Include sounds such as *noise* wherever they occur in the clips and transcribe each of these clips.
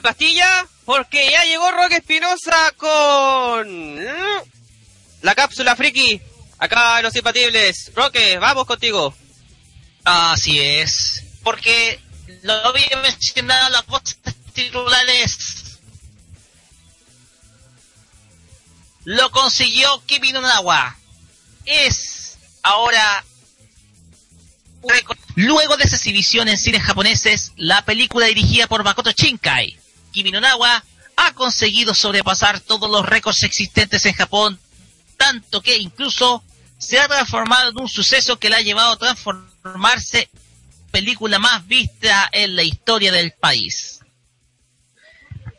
la pastilla? Porque ya llegó Roque Espinosa con la cápsula friki. Acá en los impatibles. Roque, vamos contigo. Así es. Porque lo había mencionado las voces titulares. Lo consiguió Kimi no Nawa. Es ahora. Luego de esa exhibición en cines japoneses, la película dirigida por Makoto Shinkai, Kimi no Nawa, ha conseguido sobrepasar todos los récords existentes en Japón, tanto que incluso se ha transformado en un suceso que la ha llevado a transformarse en película más vista en la historia del país.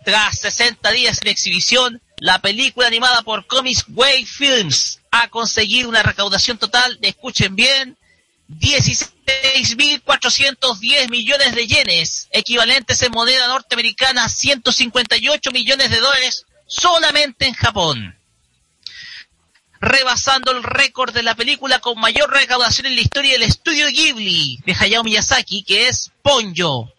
Tras 60 días de exhibición, la película animada por Comics Way Films ha conseguido una recaudación total escuchen bien, 16.410 millones de yenes, equivalentes en moneda norteamericana a 158 millones de dólares solamente en Japón. Rebasando el récord de la película con mayor recaudación en la historia del estudio Ghibli de Hayao Miyazaki, que es Ponyo,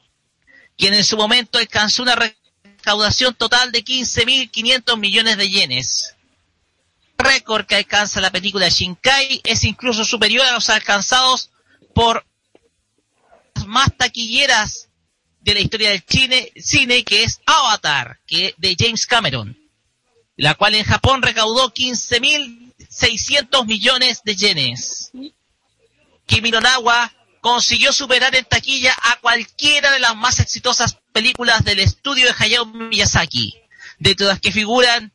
quien en su momento alcanzó una recaudación total de 15.500 millones de yenes récord que alcanza la película Shinkai es incluso superior a los alcanzados por las más taquilleras de la historia del cine, cine que es Avatar, que de James Cameron, la cual en Japón recaudó 15.600 millones de yenes. Kimi no Nawa consiguió superar en taquilla a cualquiera de las más exitosas películas del estudio de Hayao Miyazaki, de todas que figuran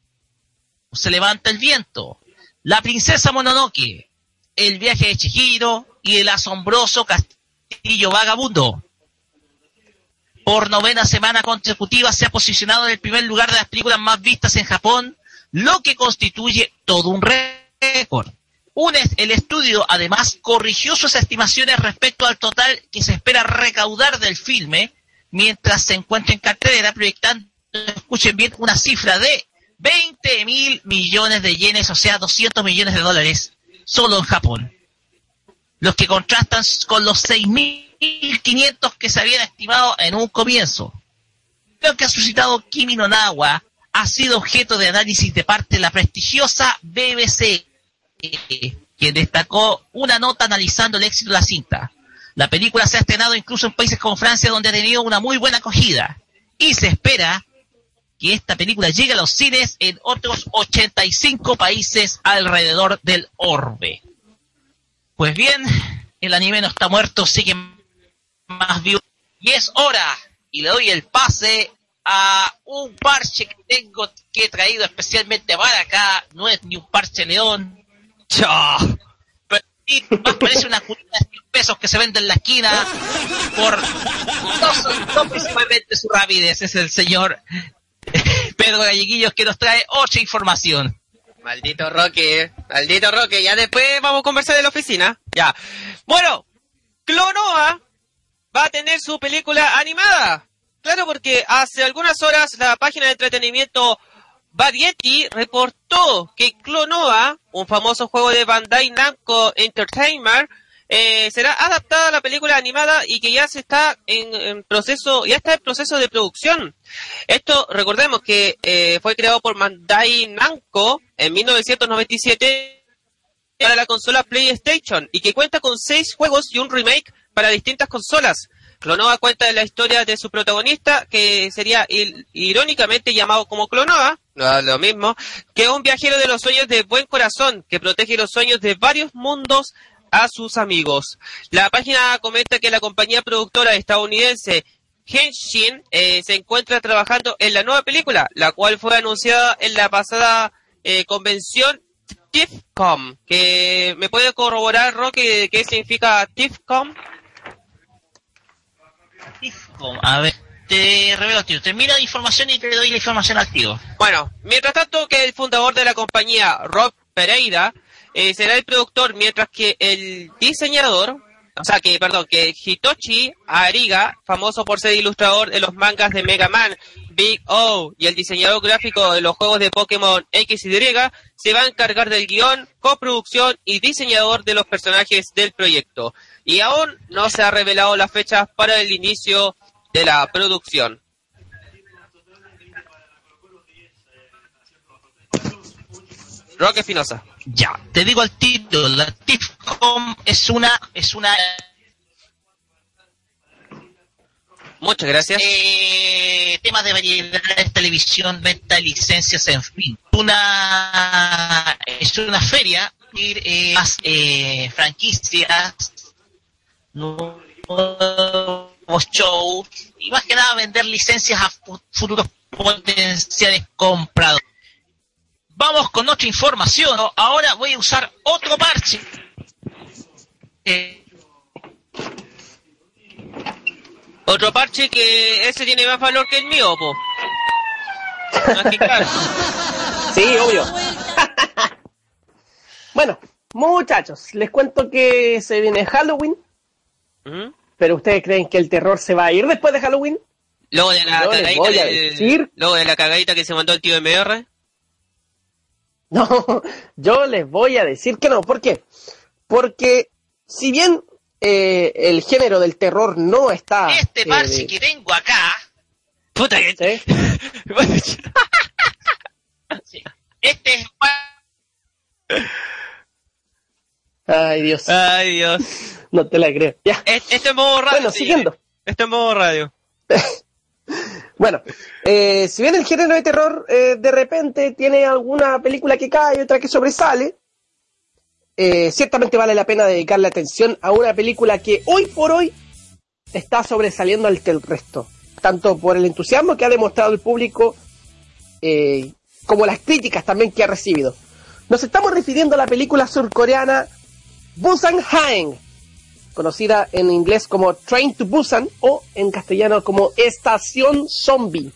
se levanta el viento, La princesa Mononoke, El viaje de Chihiro y El asombroso castillo vagabundo. Por novena semana consecutiva se ha posicionado en el primer lugar de las películas más vistas en Japón, lo que constituye todo un récord. Un el estudio además corrigió sus estimaciones respecto al total que se espera recaudar del filme, mientras se encuentra en cartelera proyectando, escuchen bien, una cifra de 20 mil millones de yenes, o sea, 200 millones de dólares, solo en Japón. Los que contrastan con los 6.500 que se habían estimado en un comienzo. Lo que ha suscitado Kimi no Nawa ha sido objeto de análisis de parte de la prestigiosa BBC, que destacó una nota analizando el éxito de la cinta. La película se ha estrenado incluso en países como Francia, donde ha tenido una muy buena acogida. Y se espera que esta película llegue a los cines en otros 85 países alrededor del orbe. Pues bien, el anime no está muerto, sigue más vivo. Y es hora, y le doy el pase a un parche que tengo que he traído especialmente para acá. No es ni un parche león. ¡Chao! Sí, más parece una culita de 100 pesos que se vende en la esquina por dos, dos principalmente su rapidez. Es el señor Pedro Galleguillos que nos trae otra información. Maldito Roque, maldito Roque, ya después vamos a conversar de la oficina. Ya. Bueno, Clonoa va a tener su película animada. Claro, porque hace algunas horas la página de entretenimiento Variety reportó que Clonoa, un famoso juego de Bandai Namco Entertainment, eh, será adaptada a la película animada y que ya se está en, en, proceso, ya está en proceso de producción. Esto, recordemos que eh, fue creado por Bandai Namco en 1997 para la consola PlayStation y que cuenta con seis juegos y un remake para distintas consolas. Clonoa cuenta de la historia de su protagonista, que sería il irónicamente llamado como Clonoa, no lo mismo, que es un viajero de los sueños de buen corazón, que protege los sueños de varios mundos a sus amigos. La página comenta que la compañía productora estadounidense Henshin eh, se encuentra trabajando en la nueva película, la cual fue anunciada en la pasada eh, convención TIFCOM. Que ¿Me puede corroborar, Roque, qué significa TIFCOM? TIFCOM, a ver, te revelo, tío. Termina la información y te doy la información activa. Bueno, mientras tanto que el fundador de la compañía, Rob Pereira, eh, será el productor, mientras que el diseñador, o sea, que, perdón, que Hitoshi Ariga, famoso por ser ilustrador de los mangas de Mega Man, Big O y el diseñador gráfico de los juegos de Pokémon X y Y, se va a encargar del guion, coproducción y diseñador de los personajes del proyecto. Y aún no se ha revelado las fechas para el inicio de la producción. Roque Espinosa. Ya, te digo al título, la TIFCOM es una, es una Muchas gracias. Eh, temas de variedades, televisión, venta licencias, en fin. Una, es una feria, eh, más eh, franquicias, nuevos shows, y más que nada vender licencias a futuros potenciales compradores. Vamos con otra información. Ahora voy a usar otro parche. Eh, Otro parche que ese tiene más valor que el mío, po. *laughs* sí, obvio. *laughs* bueno, muchachos, les cuento que se viene Halloween. Pero ustedes creen que el terror se va a ir después de Halloween? Luego de la cagadita decir... luego de la cagadita que se mandó el tío MR. *laughs* No, yo les voy a decir que no. ¿Por qué? Porque si bien eh, el género del terror no está... Este parche que tengo acá... Puta que... ¿Sí? *laughs* Este es... Ay, Dios. Ay, Dios. No te la creo. Ya. Este es modo radio. Bueno, siguiendo. Este es modo radio. *laughs* bueno, eh, si bien el género de terror eh, de repente tiene alguna película que cae y otra que sobresale, eh, ciertamente vale la pena dedicarle atención a una película que hoy por hoy está sobresaliendo al resto, tanto por el entusiasmo que ha demostrado el público eh, como las críticas también que ha recibido. Nos estamos refiriendo a la película surcoreana Busan Haeng, conocida en inglés como Train to Busan o en castellano como Estación Zombie.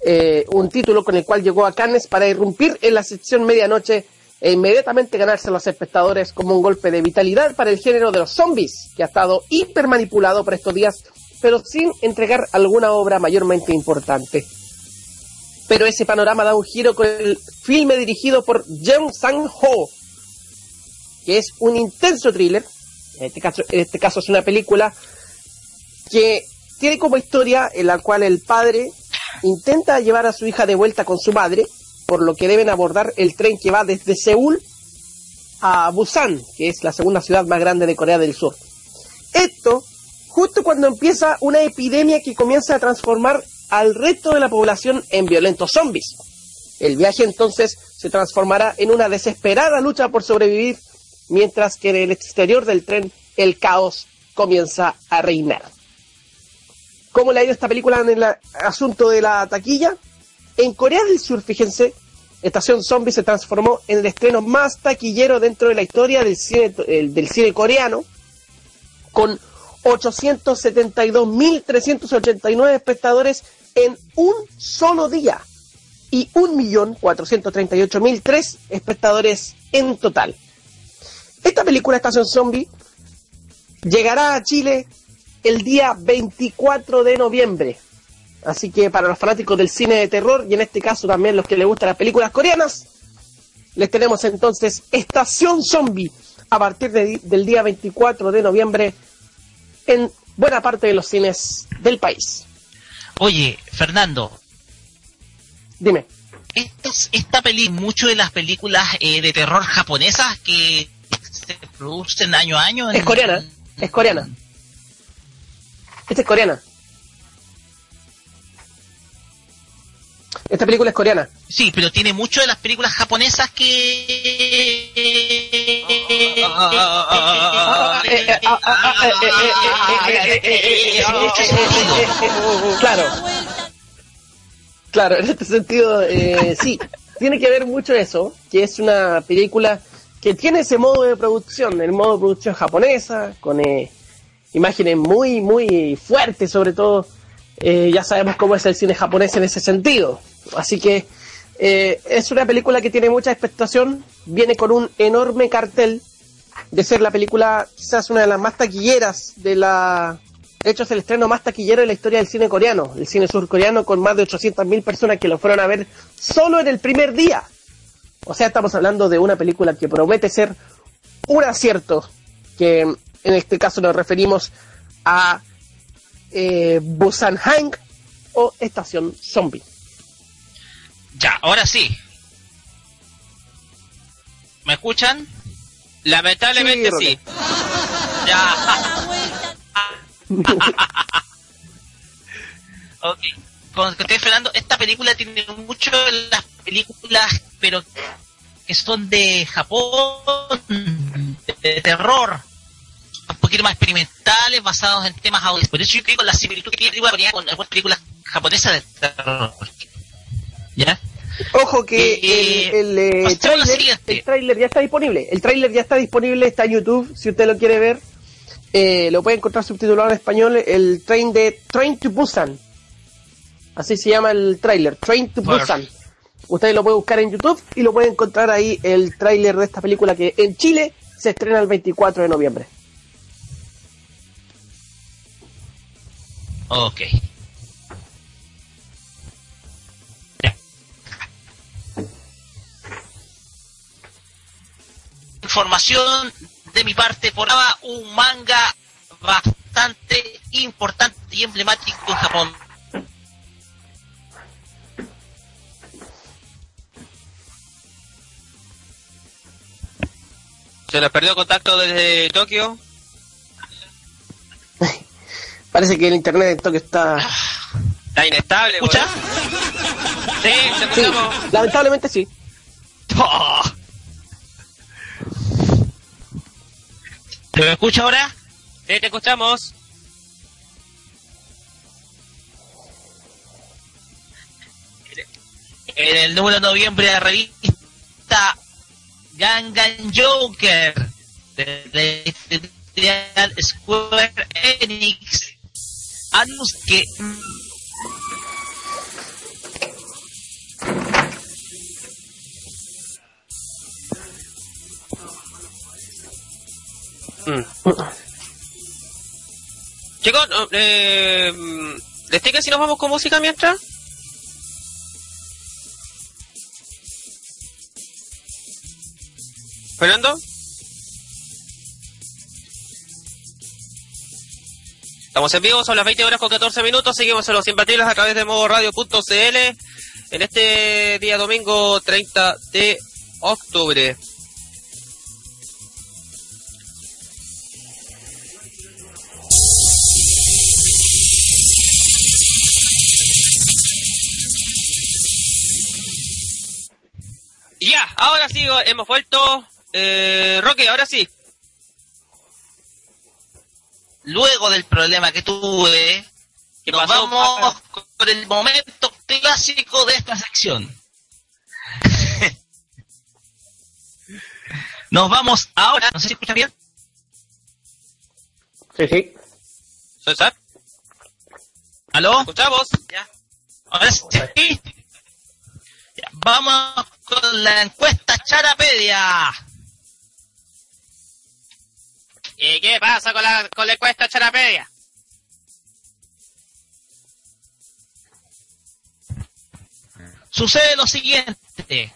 Eh, un título con el cual llegó a Cannes para irrumpir en la sección medianoche e inmediatamente ganarse a los espectadores como un golpe de vitalidad para el género de los zombies, que ha estado hiper manipulado por estos días, pero sin entregar alguna obra mayormente importante. Pero ese panorama da un giro con el filme dirigido por Jeong Sang-ho, que es un intenso thriller, en este, caso, en este caso es una película que tiene como historia en la cual el padre intenta llevar a su hija de vuelta con su madre, por lo que deben abordar el tren que va desde Seúl a Busan, que es la segunda ciudad más grande de Corea del Sur. Esto justo cuando empieza una epidemia que comienza a transformar al resto de la población en violentos zombies. El viaje entonces se transformará en una desesperada lucha por sobrevivir, mientras que en el exterior del tren el caos comienza a reinar. ¿Cómo le ha ido esta película en el asunto de la taquilla? En Corea del Sur, fíjense, Estación Zombie se transformó en el estreno más taquillero dentro de la historia del cine, del cine coreano, con 872.389 espectadores en un solo día y 1.438.003 espectadores en total. Esta película Estación Zombie llegará a Chile el día 24 de noviembre Así que para los fanáticos del cine de terror, y en este caso también los que les gustan las películas coreanas, les tenemos entonces Estación Zombie a partir del día 24 de noviembre en buena parte de los cines del país. Oye, Fernando. Dime. Esta, esta peli, mucho de las películas eh, de terror japonesas que se producen año a año. Es coreana, es coreana. Esta es coreana. Esta película es coreana. Sí, pero tiene mucho de las películas japonesas que... Claro. Claro, en este sentido, eh, sí. Tiene que ver mucho eso, que es una película que tiene ese modo de producción, el modo de producción japonesa, con eh, imágenes muy, muy fuertes, sobre todo. Eh, ya sabemos cómo es el cine japonés en ese sentido. Así que eh, es una película que tiene mucha expectación, viene con un enorme cartel de ser la película quizás una de las más taquilleras de la... De hecho, es el estreno más taquillero de la historia del cine coreano, el cine surcoreano, con más de 800.000 personas que lo fueron a ver solo en el primer día. O sea, estamos hablando de una película que promete ser un acierto, que en este caso nos referimos a eh, Busan Hank o Estación Zombie. Ya, ahora sí. ¿Me escuchan? Lamentablemente Sí, sí. Ya. *laughs* *laughs* ok. Con que estoy Fernando, esta película tiene mucho de las películas, pero que son de Japón, de terror, un poquito más experimentales, basados en temas audiovisuales. Por eso yo creo que la similitud que tiene la con algunas películas japonesas de terror. ¿Ya? Ojo que Eh, el, el, eh, pasemos a la tráiler, siguiente. el tráiler ya está disponible. El tráiler ya está disponible, está en YouTube, si usted lo quiere ver. Eh, lo puede encontrar subtitulado en español, el train de Train to Busan. Así se llama el tráiler, Train to. Busan. Usted lo puede buscar en YouTube y lo puede encontrar ahí el tráiler de esta película que en Chile se estrena el 24 de noviembre. Ok. Información de mi parte por un manga bastante importante y emblemático en Japón. Se nos perdió contacto desde Tokio. *laughs* Parece que el internet en Tokio está... Está inestable, ¿Escucha? weón. Sí, te Sí, escuchamos. lamentablemente sí. Oh. *laughs* ¿Te me escucha ahora? Sí, te escuchamos. En el número de noviembre de la revista Gangan Joker de editorial Square Enix anuncia que Chicos, no, eh, ¿les tinca si nos vamos con música mientras? ¿Fernando? Estamos en vivo, son las 20 horas con 14 minutos, seguimos en los imbatibles a través de modo radio.cl en este día domingo 30 de octubre. Ya, ahora sí, hemos vuelto. Eh, Roque, ahora sí. luego del problema que tuve, ¿Qué nos pasó? vamos con el momento clásico de esta sección. *laughs* nos vamos ahora, no sé si escuchan bien. Sí, sí. César, ¿Aló? ¿escuchamos? Ya. Ahora sí. Ya, Vamos con la encuesta Charapedia. ¿Y qué pasa con la, con la encuesta Charapedia? Sucede lo siguiente.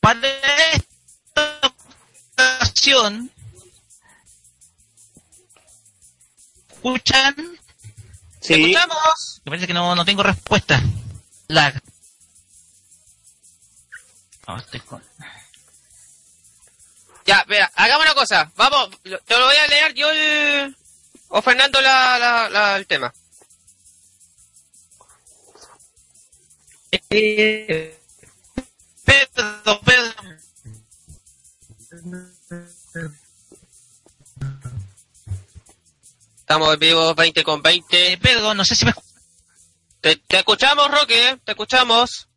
Para esta ocasión, ¿escuchan? ¿Te Sí. escuchamos? Me parece que no, no tengo respuesta. La... No, estoy con... Ya, mira, hagamos una cosa. Vamos, te lo voy a leer yo el, o Fernando la, la, la- el tema. Eh, Pedro, Pedro. Estamos vivos 20 con 20. Eh, Pedro, no sé si me Te, te escuchamos, Roque, te escuchamos.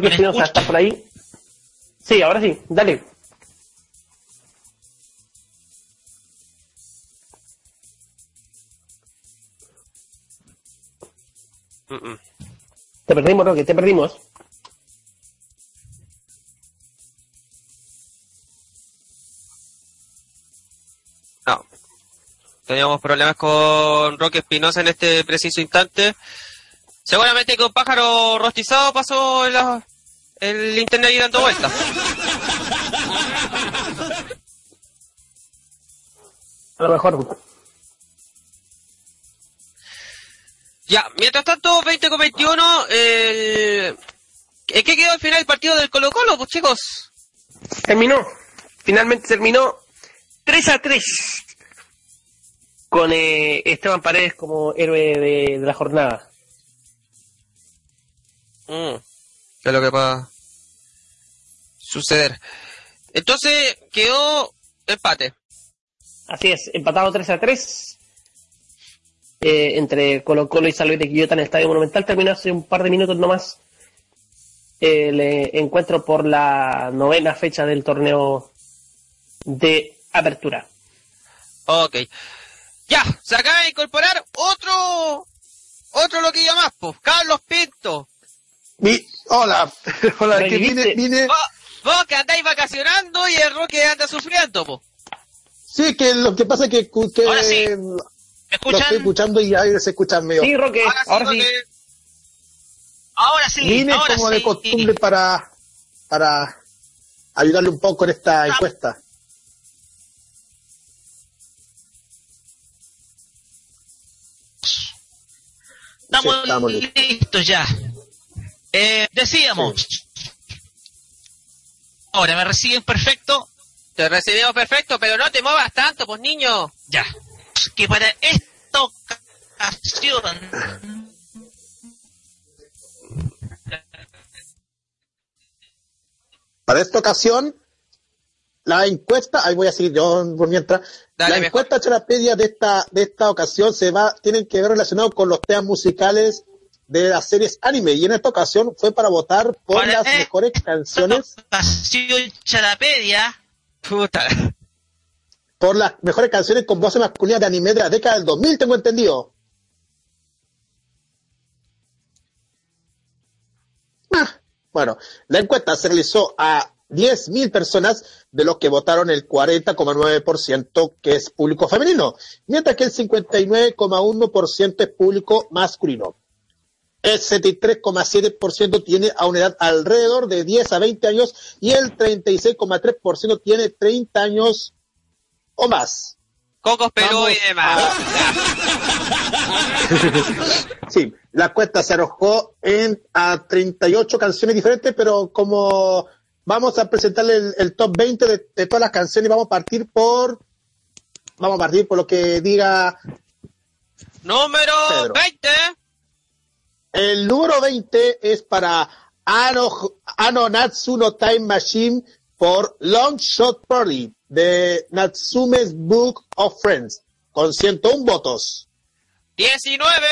¿Me Espinosa, escucha? ¿estás por ahí? Sí, ahora sí, dale. Mm, mm. Te perdimos, Roque, te perdimos. No. Teníamos problemas con Roque Espinosa en este preciso instante. Seguramente que un pájaro rostizado pasó la- el internet ahí dando vueltas. A lo mejor. Ya, mientras tanto, 20 con 21, el... ¿en qué quedó al final el partido del Colo Colo, pues chicos? Terminó. Finalmente terminó 3 a 3. Con eh, Esteban Paredes como héroe de, de la jornada. Mm, ¿Qué es lo que va a suceder? Entonces, quedó empate. Así es, empatado 3 a 3. Eh, entre Colo Colo y San Luis de Quillota en el Estadio Monumental. Terminó hace un par de minutos nomás el eh, encuentro por la novena fecha del torneo de apertura. Ok. Ya, se acaba de incorporar otro, otro loquillo más, pues, Carlos Pinto. Mi- hola, *laughs* hola, que vine, vine, Vos, vos que andáis vacacionando y el Roque anda sufriendo, pues. sí, que lo que pasa es que, que Ahora sí. lo ¿Me estoy escuchan? escuchando y ahí se escuchan medio. Sí, Roque, Ahora sí, ahora sí. Roque. Ahora sí, vine ahora como sí. de costumbre para, para ayudarle un poco en esta Ah. encuesta. Estamos, Sí, estamos listos. listos ya. Eh, decíamos. Ahora, ¿me reciben perfecto? Te recibimos perfecto, pero no te muevas tanto, pues niño. Ya. Que para esta ocasión Para esta ocasión, la encuesta, ahí voy a seguir yo por mientras, Dale, la encuesta Charapedia de esta, de esta ocasión se va, tienen que ver relacionado con los temas musicales de las series anime, y en esta ocasión fue para votar por las esta mejores canciones Charapedia, Puta. por las mejores canciones con voces masculinas de anime de la década del 2000, tengo entendido. Ah, bueno, la encuesta se realizó a 10.000 personas, de los que votaron el 40,9% que es público femenino, mientras que el 59,1% es público masculino. El 73,7% tiene a una edad alrededor de 10 a 20 años y el 36,3% tiene 30 años o más. Cocos, pelú y demás. *laughs* Sí, la cuesta se arrojó en a 38 canciones diferentes, pero como vamos a presentarle el, el top 20 de, de todas las canciones, vamos a partir por vamos a partir por lo que diga Número Pedro. 20. El número 20 es para Ano, Ano Natsu no Time Machine por Long Shot Party de Natsume's Book of Friends con 101 votos. 19.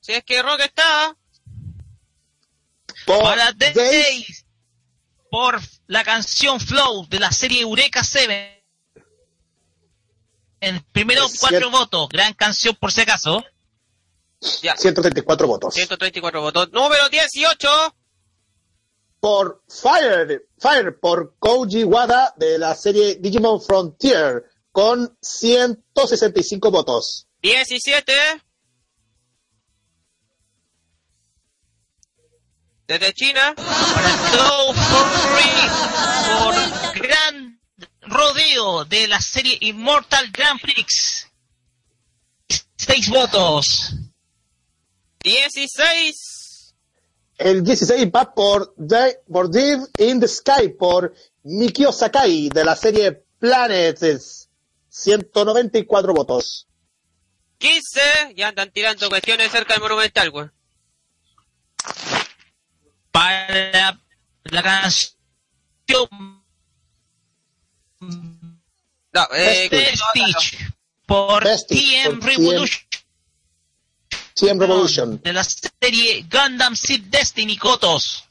Si es que Roque está. Por para Days- Days, por la canción Flow de la serie Eureka 7. En primero, cuatro votos. Gran canción, por si acaso. Ya. 134 votos. 134 votos. Número 18. por Fire, Fire por Koji Wada de la serie Digimon Frontier con 165 votos. 17. Desde China. Para Go for Free, por Gran Rodeo de la serie Immortal Grand Prix. Seis votos. 16. El 16 va por, The, por Deep in the Sky por Mikio Sakai de la serie Planets. 194 votos. 15, ya andan tirando cuestiones cerca del Monumental, güey. Para la canción No, eh, Prestige por Prestige, TM Revolution TM Revolution de la serie Gundam Seed Destiny Kotos.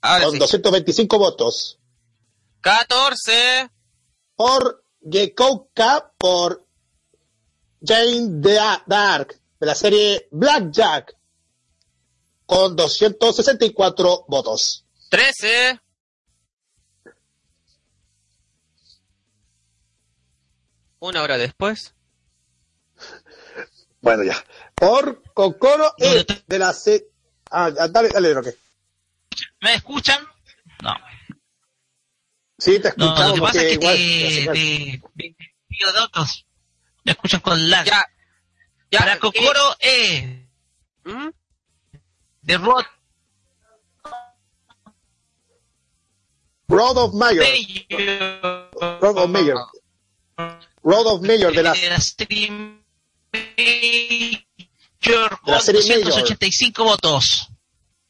ahora con sí. 225 votos. 14, Por Gekouka por Jane the Dark de la serie Blackjack con 264 votos. 13, una hora después. Bueno, ya. Por Kokoro E de la serie... Ah, dale, dale, Roque. ¿Me escuchan? No. Sí, te No, escuchamos lo que pasa es que igual... te. Me escuchan con lag. Ya. Ya. Para eh, Kokoro E ¿Mm? de Rod Road of Mayor. Mayor. Road of Mayor. Road of Mayor de la... de la Major con serie Major. 285 votos.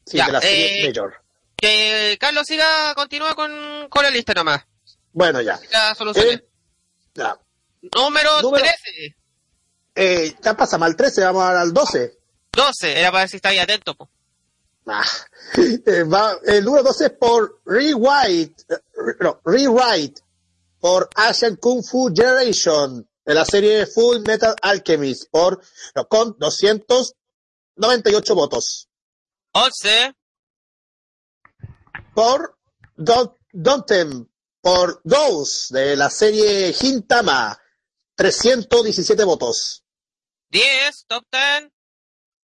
Sí, Ya, de la serie eh, Mayor. Que Carlos siga, continúa con, con la lista nomás. Bueno, ya. La solución. Eh, ya. Número, número- 13. Eh, ya pasa mal 13, vamos al 12. 12, era para ver si está ahí atento. po. Ah, *laughs* eh, va- el número 12 es por Rewrite, eh, no, Rewrite, por Asian Kung Fu Generation, de la serie Full Metal Alchemist, por, no, con 298 votos. 11, Por Don- Dontem, por Dose, de la serie Hintama, 317 votos. 10, top 10,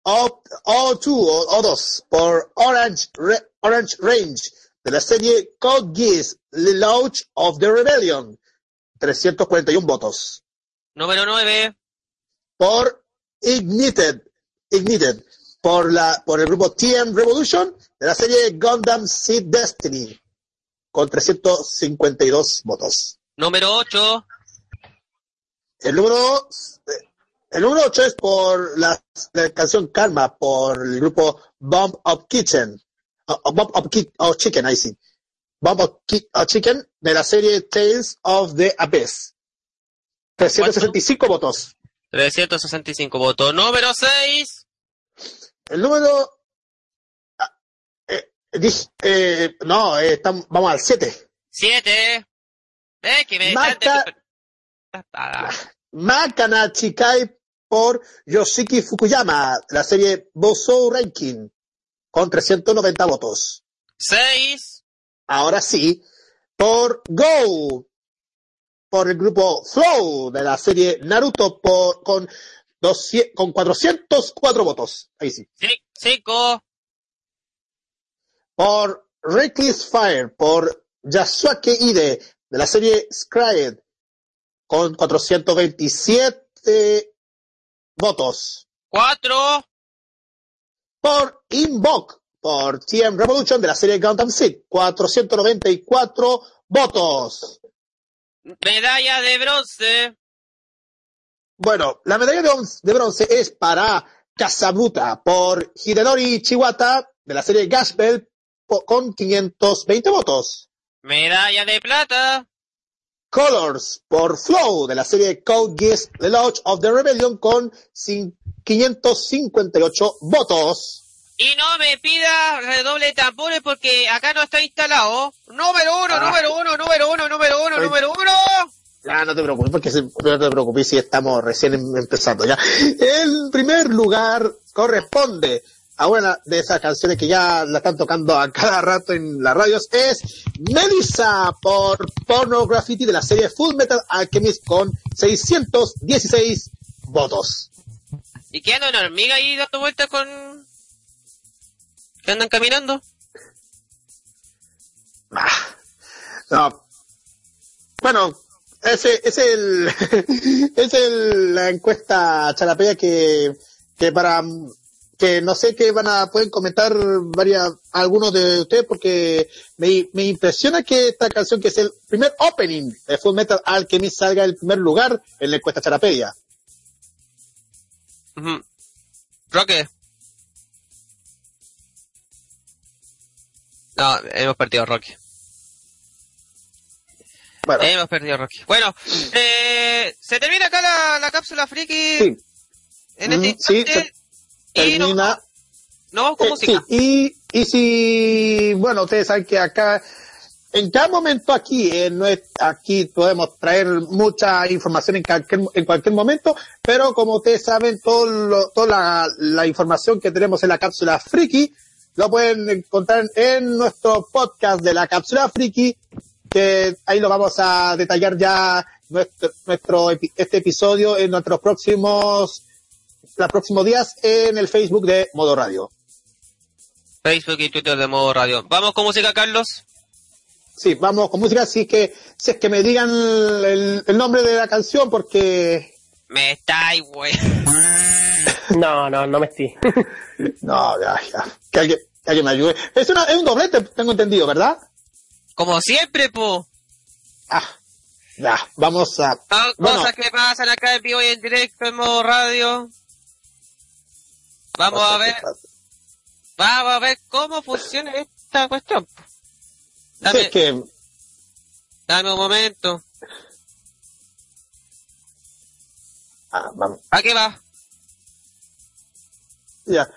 O, O2 o O2 por Orange, Re- Orange Range de la serie Code Geass The Launch of the Rebellion 341 votos número 9, por Ignited Ignited por la por el grupo TM Revolution de la serie Gundam Seed Destiny con 352 votos número 8, el número el número 8 es por la, la canción Karma por el grupo Bomb of Kitchen. o Bomb of, Ki- of Chicken, ahí sí. Bomb of, Ki- of Chicken de la serie Tales of the Abyss. 365 votos. 365 votos. Número 6, El número. ah, eh, dije, eh, no, eh, estamos- vamos al 7. 7, eh, que me Ah, Makana Chikai por Yoshiki Fukuyama la serie Bosou Ranking con 390 votos. 6, ahora sí, por Go, por el grupo Flow de la serie Naruto por, con, 200 con 404 votos. Ahí sí. 5, Por Reckless Fire, por Yasuake Ide de la serie Scryed con 427 votos. 4, Por Invoke, por TM Revolution de la serie Gundam Seed, 494 votos. Medalla de bronce, Bueno, la medalla de, once- de bronce es para Kasabuta por Hidenori Chiwata de la serie Gaspel con 520 votos. medalla de plata, Colors por Flow de la serie Code Geass The Lodge of the Rebellion con cin- 558 votos. Y no me pida redoble de tambores porque acá no está instalado. Número uno, Ah. número uno, número uno, número uno, Ay. número uno. No te preocupes, porque no te preocupes si estamos recién em- empezando ya. El primer lugar corresponde a una de esas canciones que ya la están tocando a cada rato en las radios, es Melissa por Porno Graffiti de la serie Full Metal Alchemist con 616 votos. ¿Y qué anda una hormiga ahí dando vueltas con... ¿Qué andan caminando? Ah, no. Bueno, ese es el *laughs* es el, la encuesta charapea que que para que no sé qué van a, pueden comentar varias, algunos de ustedes porque me, me impresiona que esta canción que es el primer opening de Full Metal Alchemist salga en primer lugar en la encuesta Charapedia. Ujú. Roque. No, hemos perdido a Roque. Bueno, Hemos perdido a Roque. Bueno, eh, se termina acá la, la cápsula friki sí, en este sí, nos, termina. nos vamos con Eh, música. sí, y, y si, bueno, ustedes saben que acá, en cada momento aquí, en nues- aquí podemos traer mucha información en cualquier, en cualquier momento, pero como ustedes saben, todo lo- toda la, la información que tenemos en la cápsula Friki, lo pueden encontrar en nuestro podcast de la cápsula Friki, que ahí lo vamos a detallar ya nuestro, nuestro epi- este episodio en nuestros próximos, los próximos días en el Facebook de Modo Radio. Facebook y Twitter de modo radio. Vamos con música, Carlos. Sí, vamos con música, así que si es que me digan el, el nombre de la canción porque Me estáis, *laughs* güey. No, no, no me estoy. *laughs* no, ya, ya, que alguien, que alguien me ayude. Es una, es un doblete, tengo entendido, ¿verdad? Como siempre, po. Ah, ya, vamos a Son Bueno. cosas que pasan acá en vivo y en directo en modo radio. Vamos a ver, vamos a ver cómo funciona esta cuestión. Sí, Dame, es que dame un momento. ah, vamos, ¿A qué va? Ya.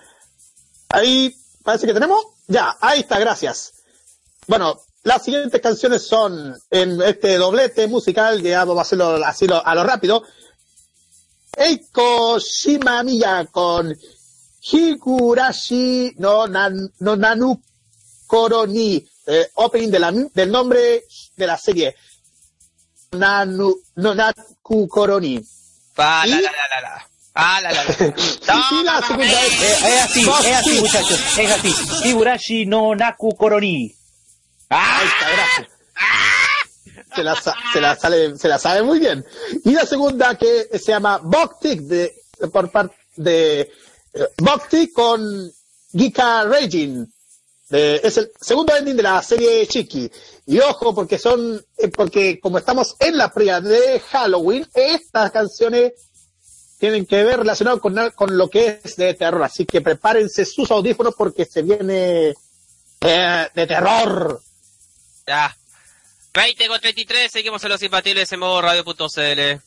Ahí parece que tenemos. Ya, ahí está, gracias. Bueno, las siguientes canciones son en este doblete musical, que ya vamos a hacerlo así lo- a lo rápido. Eiko Shimamiya con Higurashi no, nan, no Nanu Koroni, eh, opening de la, del nombre de la serie. Nanu, no Naku Koroni. Pa, la, la, la, la, la. Ah, la, la, la. *laughs* y la segunda es, es así, es así, muchachos, es así. Higurashi no Naku Koroni. Ahí está, gracias. Se la, se la sale, se la sabe muy bien. Y la segunda que se llama Boktik de, por parte de eh, Boktik con Gika Raging. De- es el segundo ending de la serie Chiki. Y ojo, porque son, eh, porque como estamos en la previa de Halloween, estas canciones tienen que ver relacionado con, con lo que es de terror. Así que prepárense sus audífonos porque se viene eh, de terror. Ya. 20 con 33, seguimos en los imbatibles en modo radio.cl.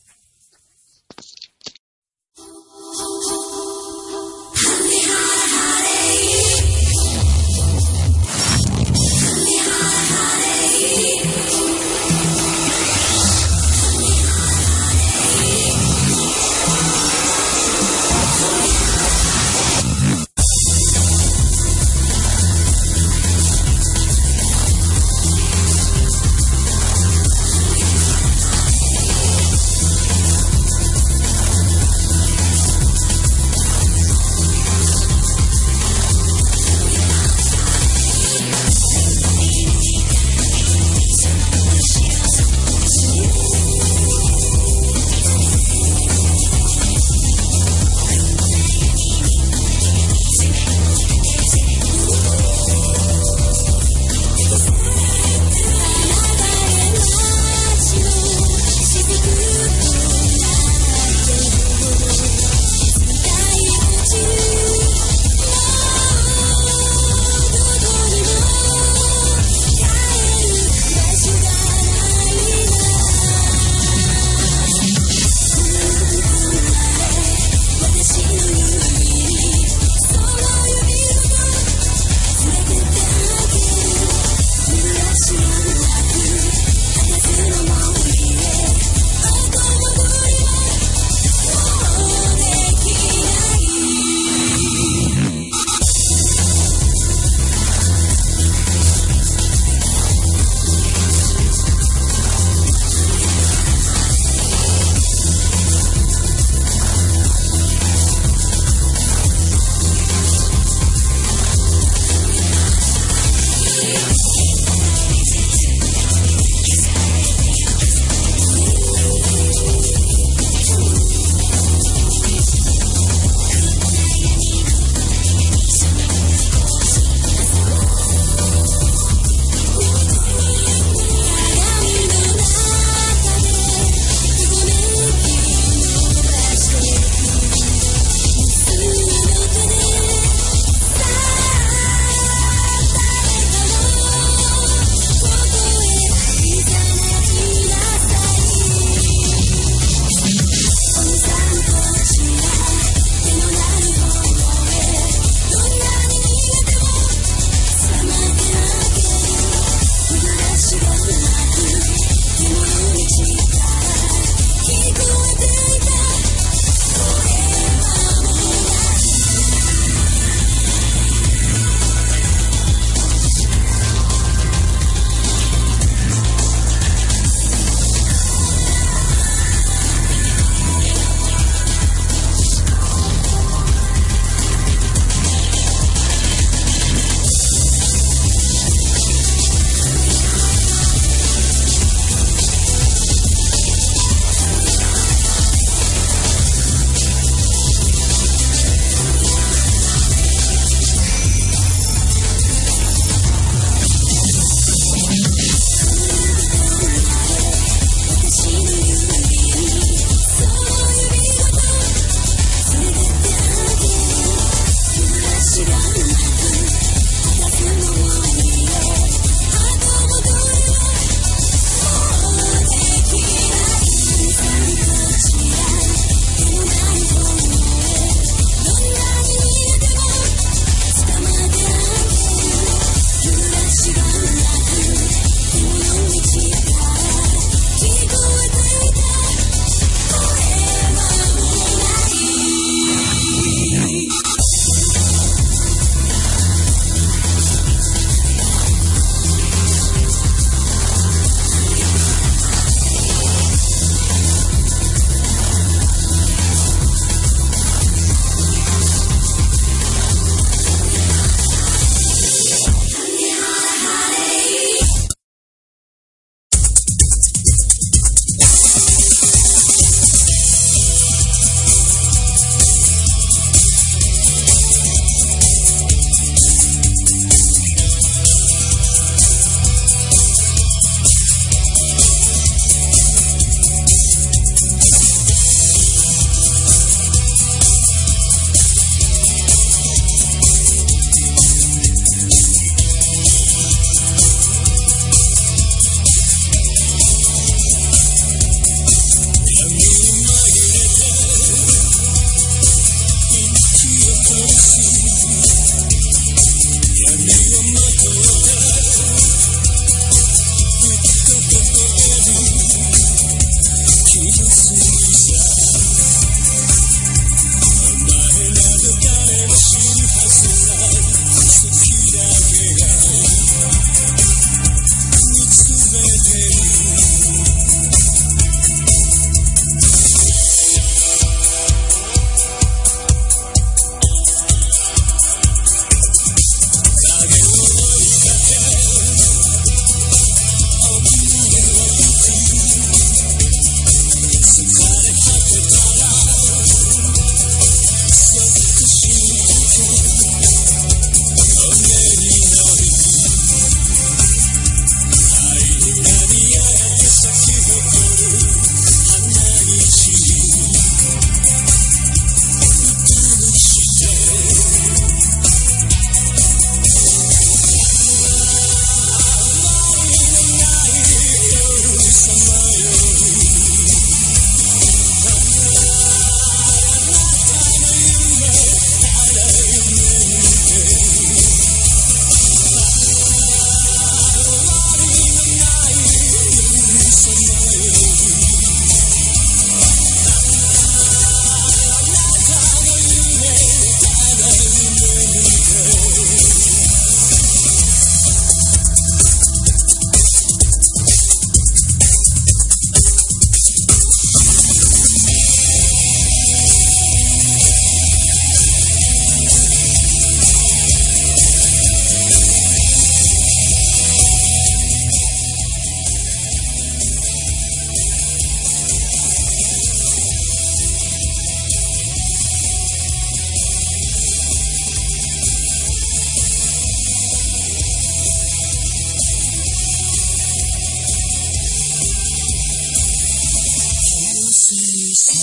さ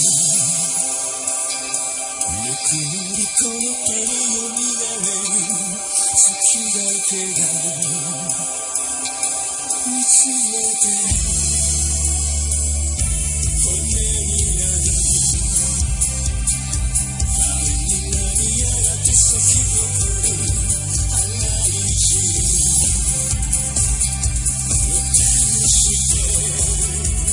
ぬくもりこの手によみがえる月だけが見つめて骨になる春になりやがて咲き誇る花に散る露天して